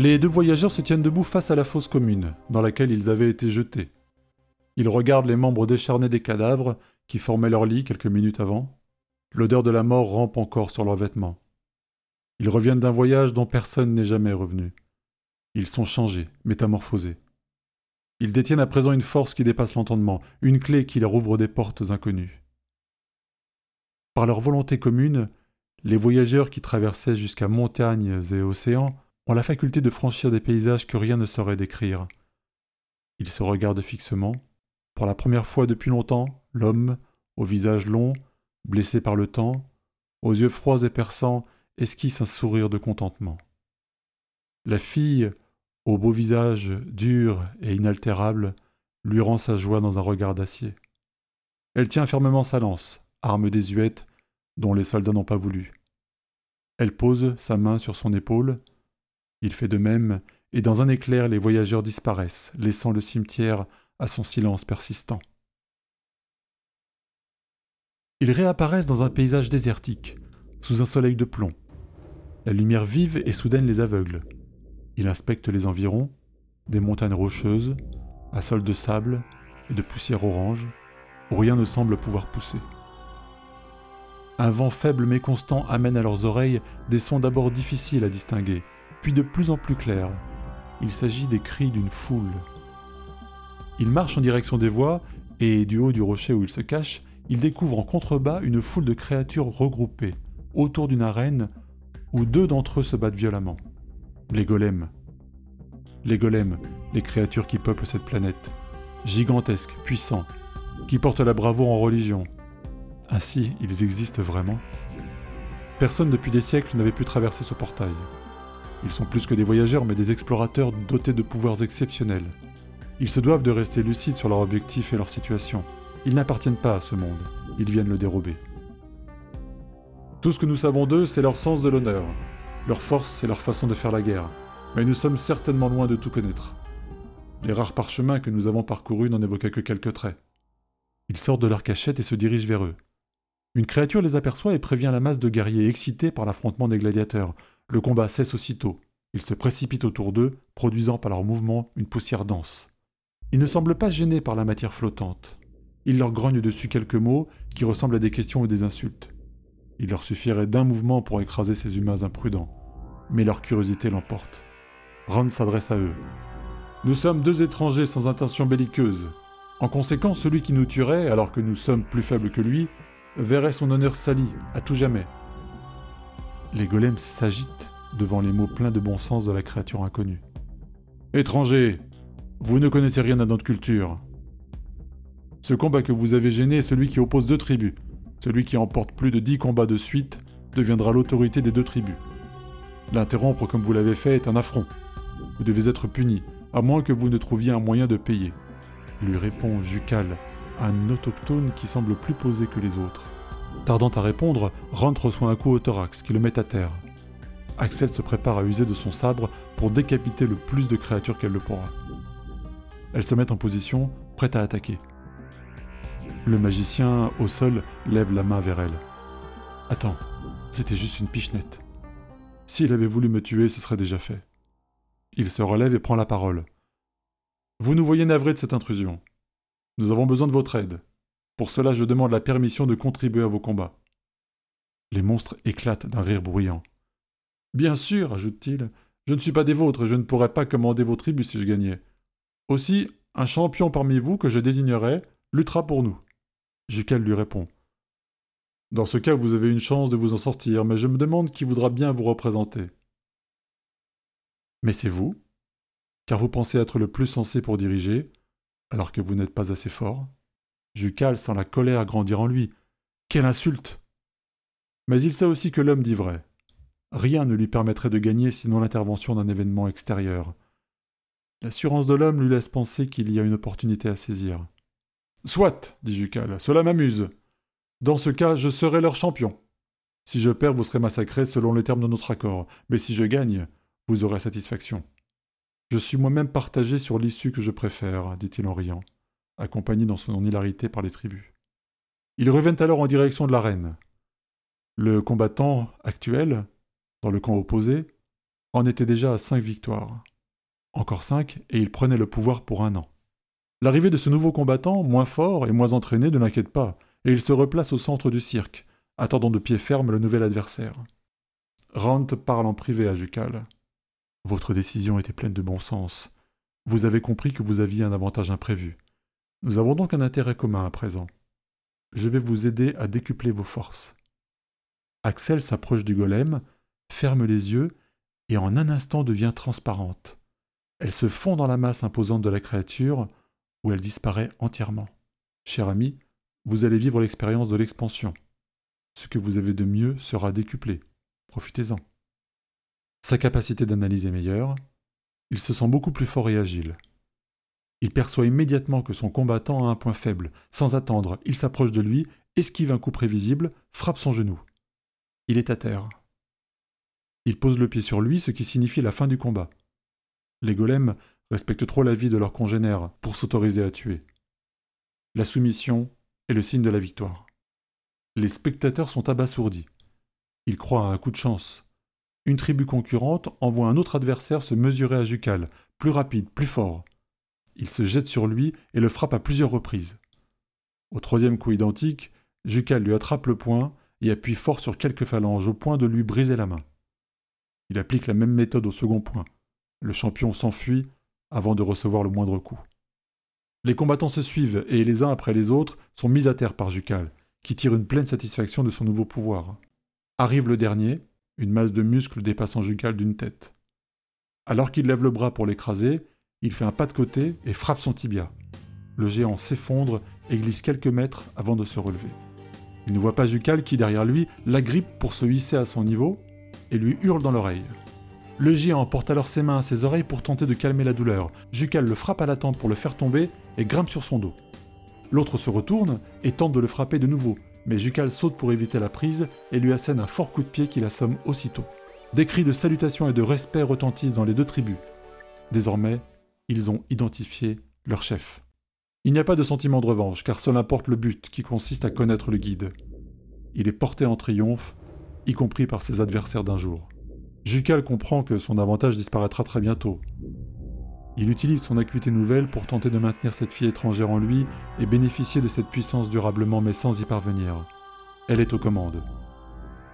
Les deux voyageurs se tiennent debout face à la fosse commune, dans laquelle ils avaient été jetés. Ils regardent les membres décharnés des cadavres qui formaient leur lit quelques minutes avant. L'odeur de la mort rampe encore sur leurs vêtements. Ils reviennent d'un voyage dont personne n'est jamais revenu. Ils sont changés, métamorphosés. Ils détiennent à présent une force qui dépasse l'entendement, une clé qui leur ouvre des portes inconnues. Par leur volonté commune, les voyageurs qui traversaient jusqu'à montagnes et océans ont la faculté de franchir des paysages que rien ne saurait décrire. Ils se regardent fixement. Pour la première fois depuis longtemps, l'homme, au visage long, blessé par le temps, aux yeux froids et perçants, esquisse un sourire de contentement. La fille, au beau visage dur et inaltérable, lui rend sa joie dans un regard d'acier. Elle tient fermement sa lance, arme désuète dont les soldats n'ont pas voulu. Elle pose sa main sur son épaule. Il fait de même, et dans un éclair les voyageurs disparaissent, laissant le cimetière à son silence persistant. Ils réapparaissent dans un paysage désertique, sous un soleil de plomb. La lumière vive et soudaine les aveugle. Il inspecte les environs, des montagnes rocheuses, à sol de sable et de poussière orange, où rien ne semble pouvoir pousser. Un vent faible mais constant amène à leurs oreilles des sons d'abord difficiles à distinguer, puis de plus en plus clairs. Il s'agit des cris d'une foule. Ils marchent en direction des voies, et du haut du rocher où ils se cachent, ils découvrent en contrebas une foule de créatures regroupées, autour d'une arène où deux d'entre eux se battent violemment les golems. Les golems, les créatures qui peuplent cette planète, gigantesques, puissants, qui portent la bravoure en religion. Ainsi, ils existent vraiment Personne depuis des siècles n'avait pu traverser ce portail. Ils sont plus que des voyageurs, mais des explorateurs dotés de pouvoirs exceptionnels. Ils se doivent de rester lucides sur leur objectif et leur situation. Ils n'appartiennent pas à ce monde, ils viennent le dérober. Tout ce que nous savons d'eux, c'est leur sens de l'honneur, leur force et leur façon de faire la guerre, mais nous sommes certainement loin de tout connaître. Les rares parchemins que nous avons parcourus n'en évoquaient que quelques traits. Ils sortent de leur cachette et se dirigent vers eux. Une créature les aperçoit et prévient la masse de guerriers excités par l'affrontement des gladiateurs. Le combat cesse aussitôt. Ils se précipitent autour d'eux, produisant par leurs mouvements une poussière dense. Ils ne semblent pas gênés par la matière flottante. Ils leur grognent dessus quelques mots qui ressemblent à des questions ou des insultes. Il leur suffirait d'un mouvement pour écraser ces humains imprudents mais leur curiosité l'emporte. Ron s'adresse à eux. Nous sommes deux étrangers sans intention belliqueuse. En conséquence, celui qui nous tuerait, alors que nous sommes plus faibles que lui, verrait son honneur sali, à tout jamais. Les golems s'agitent devant les mots pleins de bon sens de la créature inconnue. Étranger, vous ne connaissez rien à notre culture. Ce combat que vous avez gêné est celui qui oppose deux tribus. Celui qui emporte plus de dix combats de suite deviendra l'autorité des deux tribus. L'interrompre comme vous l'avez fait est un affront. Vous devez être puni, à moins que vous ne trouviez un moyen de payer. Lui répond Jucal, un autochtone qui semble plus posé que les autres. Tardant à répondre, rentre reçoit un coup au thorax qui le met à terre. Axel se prépare à user de son sabre pour décapiter le plus de créatures qu'elle le pourra. Elle se met en position, prête à attaquer. Le magicien, au sol, lève la main vers elle. Attends, c'était juste une pichenette. S'il avait voulu me tuer, ce serait déjà fait. Il se relève et prend la parole. Vous nous voyez navrés de cette intrusion. Nous avons besoin de votre aide. Pour cela, je demande la permission de contribuer à vos combats. Les monstres éclatent d'un rire bruyant. Bien sûr, ajoute-t-il, je ne suis pas des vôtres et je ne pourrais pas commander vos tribus si je gagnais. Aussi, un champion parmi vous que je désignerai luttera pour nous. Jucal lui répond. Dans ce cas, vous avez une chance de vous en sortir, mais je me demande qui voudra bien vous représenter. Mais c'est vous Car vous pensez être le plus sensé pour diriger, alors que vous n'êtes pas assez fort Jucal sent la colère grandir en lui. Quelle insulte Mais il sait aussi que l'homme dit vrai. Rien ne lui permettrait de gagner sinon l'intervention d'un événement extérieur. L'assurance de l'homme lui laisse penser qu'il y a une opportunité à saisir. Soit, dit Jucal, cela m'amuse. Dans ce cas, je serai leur champion. Si je perds, vous serez massacrés selon les termes de notre accord, mais si je gagne, vous aurez satisfaction. Je suis moi-même partagé sur l'issue que je préfère, dit-il en riant, accompagné dans son hilarité par les tribus. Ils reviennent alors en direction de l'arène. Le combattant actuel, dans le camp opposé, en était déjà à cinq victoires. Encore cinq, et il prenait le pouvoir pour un an. L'arrivée de ce nouveau combattant, moins fort et moins entraîné, ne l'inquiète pas, et il se replace au centre du cirque, attendant de pied ferme le nouvel adversaire. Rand parle en privé à Jucal. Votre décision était pleine de bon sens. Vous avez compris que vous aviez un avantage imprévu. Nous avons donc un intérêt commun à présent. Je vais vous aider à décupler vos forces. Axel s'approche du golem, ferme les yeux et en un instant devient transparente. Elle se fond dans la masse imposante de la créature, où elle disparaît entièrement. Cher ami, vous allez vivre l'expérience de l'expansion. Ce que vous avez de mieux sera décuplé. Profitez-en. Sa capacité d'analyse est meilleure. Il se sent beaucoup plus fort et agile. Il perçoit immédiatement que son combattant a un point faible. Sans attendre, il s'approche de lui, esquive un coup prévisible, frappe son genou. Il est à terre. Il pose le pied sur lui, ce qui signifie la fin du combat. Les golems respectent trop la vie de leurs congénères pour s'autoriser à tuer. La soumission est le signe de la victoire. Les spectateurs sont abasourdis. Ils croient à un coup de chance. Une tribu concurrente envoie un autre adversaire se mesurer à Jucal, plus rapide, plus fort. Il se jette sur lui et le frappe à plusieurs reprises. Au troisième coup identique, Jucal lui attrape le poing et appuie fort sur quelques phalanges au point de lui briser la main. Il applique la même méthode au second point. Le champion s'enfuit avant de recevoir le moindre coup. Les combattants se suivent et les uns après les autres sont mis à terre par Jucal, qui tire une pleine satisfaction de son nouveau pouvoir. Arrive le dernier, une masse de muscles dépassant Jucal d'une tête. Alors qu'il lève le bras pour l'écraser, il fait un pas de côté et frappe son tibia. Le géant s'effondre et glisse quelques mètres avant de se relever. Il ne voit pas Jucal qui, derrière lui, l'agrippe pour se hisser à son niveau et lui hurle dans l'oreille. Le géant porte alors ses mains à ses oreilles pour tenter de calmer la douleur. Jucal le frappe à la tempe pour le faire tomber et grimpe sur son dos. L'autre se retourne et tente de le frapper de nouveau, mais Jucal saute pour éviter la prise et lui assène un fort coup de pied qui l'assomme aussitôt. Des cris de salutation et de respect retentissent dans les deux tribus. Désormais, ils ont identifié leur chef. Il n'y a pas de sentiment de revanche, car seul importe le but qui consiste à connaître le guide. Il est porté en triomphe y compris par ses adversaires d'un jour. Jucal comprend que son avantage disparaîtra très bientôt. Il utilise son acuité nouvelle pour tenter de maintenir cette fille étrangère en lui et bénéficier de cette puissance durablement mais sans y parvenir. Elle est aux commandes.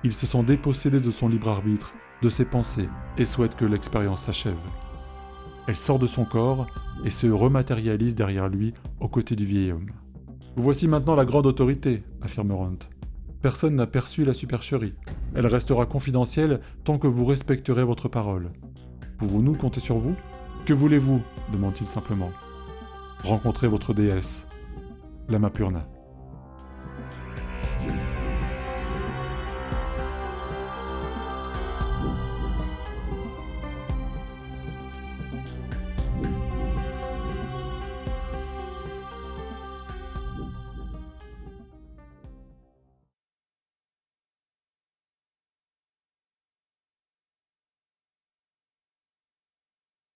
Il se sent dépossédé de son libre arbitre, de ses pensées, et souhaite que l'expérience s'achève. Elle sort de son corps et se rematérialise derrière lui aux côtés du vieil homme. Vous voici maintenant la grande autorité, affirme Runt. Personne n'a perçu la supercherie. Elle restera confidentielle tant que vous respecterez votre parole. Pouvons-nous compter sur vous Que voulez-vous? demande-t-il simplement. Rencontrer votre déesse, la Mapurna.